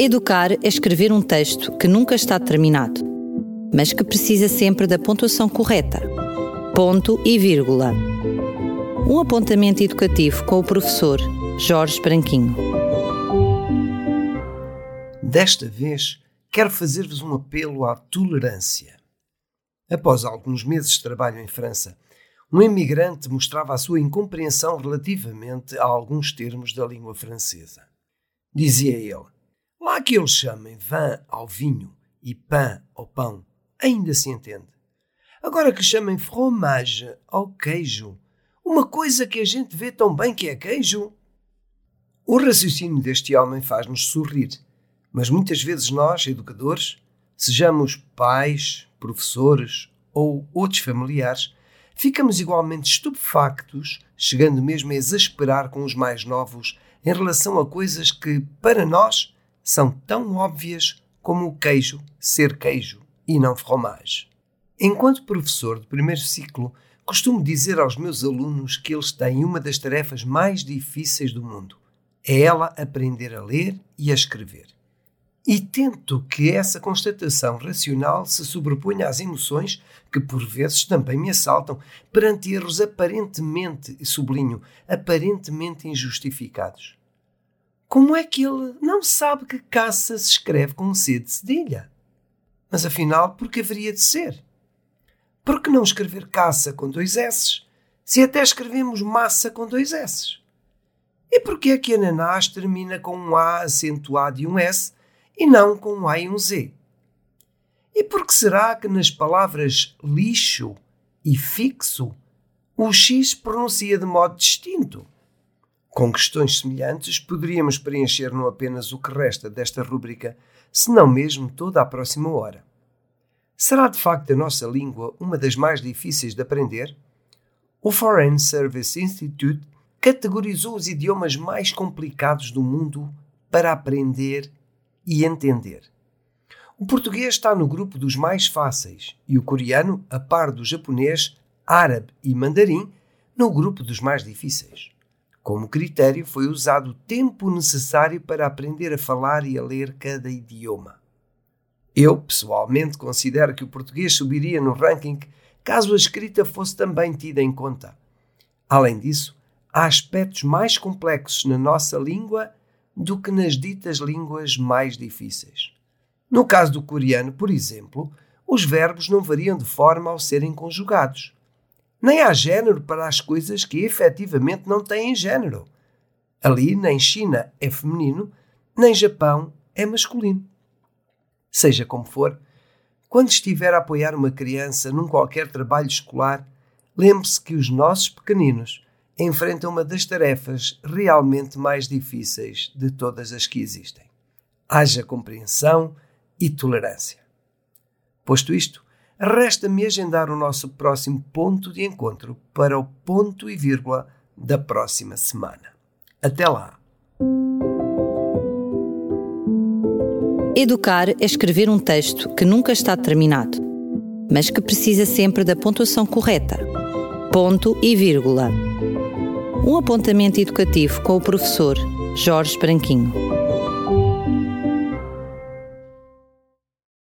Educar é escrever um texto que nunca está terminado, mas que precisa sempre da pontuação correta. Ponto e vírgula. Um apontamento educativo com o professor Jorge Branquinho. Desta vez, quero fazer-vos um apelo à tolerância. Após alguns meses de trabalho em França, um imigrante mostrava a sua incompreensão relativamente a alguns termos da língua francesa. Dizia ele: Lá que eles chamem vin ao vinho e pain ao pão, ainda se entende. Agora que chamem fromage ao queijo, uma coisa que a gente vê tão bem que é queijo. O raciocínio deste homem faz-nos sorrir, mas muitas vezes nós, educadores, sejamos pais, professores ou outros familiares, ficamos igualmente estupefactos, chegando mesmo a exasperar com os mais novos em relação a coisas que, para nós, são tão óbvias como o queijo ser queijo e não fromage. Enquanto professor de primeiro ciclo, costumo dizer aos meus alunos que eles têm uma das tarefas mais difíceis do mundo. É ela aprender a ler e a escrever. E tento que essa constatação racional se sobreponha às emoções que por vezes também me assaltam perante erros aparentemente, sublinho, aparentemente injustificados. Como é que ele não sabe que caça se escreve com C de cedilha? Mas afinal, por que haveria de ser? Por que não escrever caça com dois S, se até escrevemos massa com dois S? E por que é que ananás termina com um A acentuado e um S e não com um A e um Z? E por que será que nas palavras lixo e fixo o X pronuncia de modo distinto? Com questões semelhantes, poderíamos preencher não apenas o que resta desta rúbrica, senão mesmo toda a próxima hora. Será de facto a nossa língua uma das mais difíceis de aprender? O Foreign Service Institute categorizou os idiomas mais complicados do mundo para aprender e entender. O português está no grupo dos mais fáceis e o coreano, a par do japonês, árabe e mandarim, no grupo dos mais difíceis. Como critério foi usado o tempo necessário para aprender a falar e a ler cada idioma. Eu, pessoalmente, considero que o português subiria no ranking caso a escrita fosse também tida em conta. Além disso, há aspectos mais complexos na nossa língua do que nas ditas línguas mais difíceis. No caso do coreano, por exemplo, os verbos não variam de forma ao serem conjugados. Nem há género para as coisas que efetivamente não têm género. Ali, nem China é feminino, nem Japão é masculino. Seja como for, quando estiver a apoiar uma criança num qualquer trabalho escolar, lembre-se que os nossos pequeninos enfrentam uma das tarefas realmente mais difíceis de todas as que existem. Haja compreensão e tolerância. Posto isto, resta-me agendar o nosso próximo ponto de encontro para o ponto e vírgula da próxima semana. Até lá! Educar é escrever um texto que nunca está terminado, mas que precisa sempre da pontuação correta. Ponto e vírgula. Um apontamento educativo com o professor Jorge Branquinho.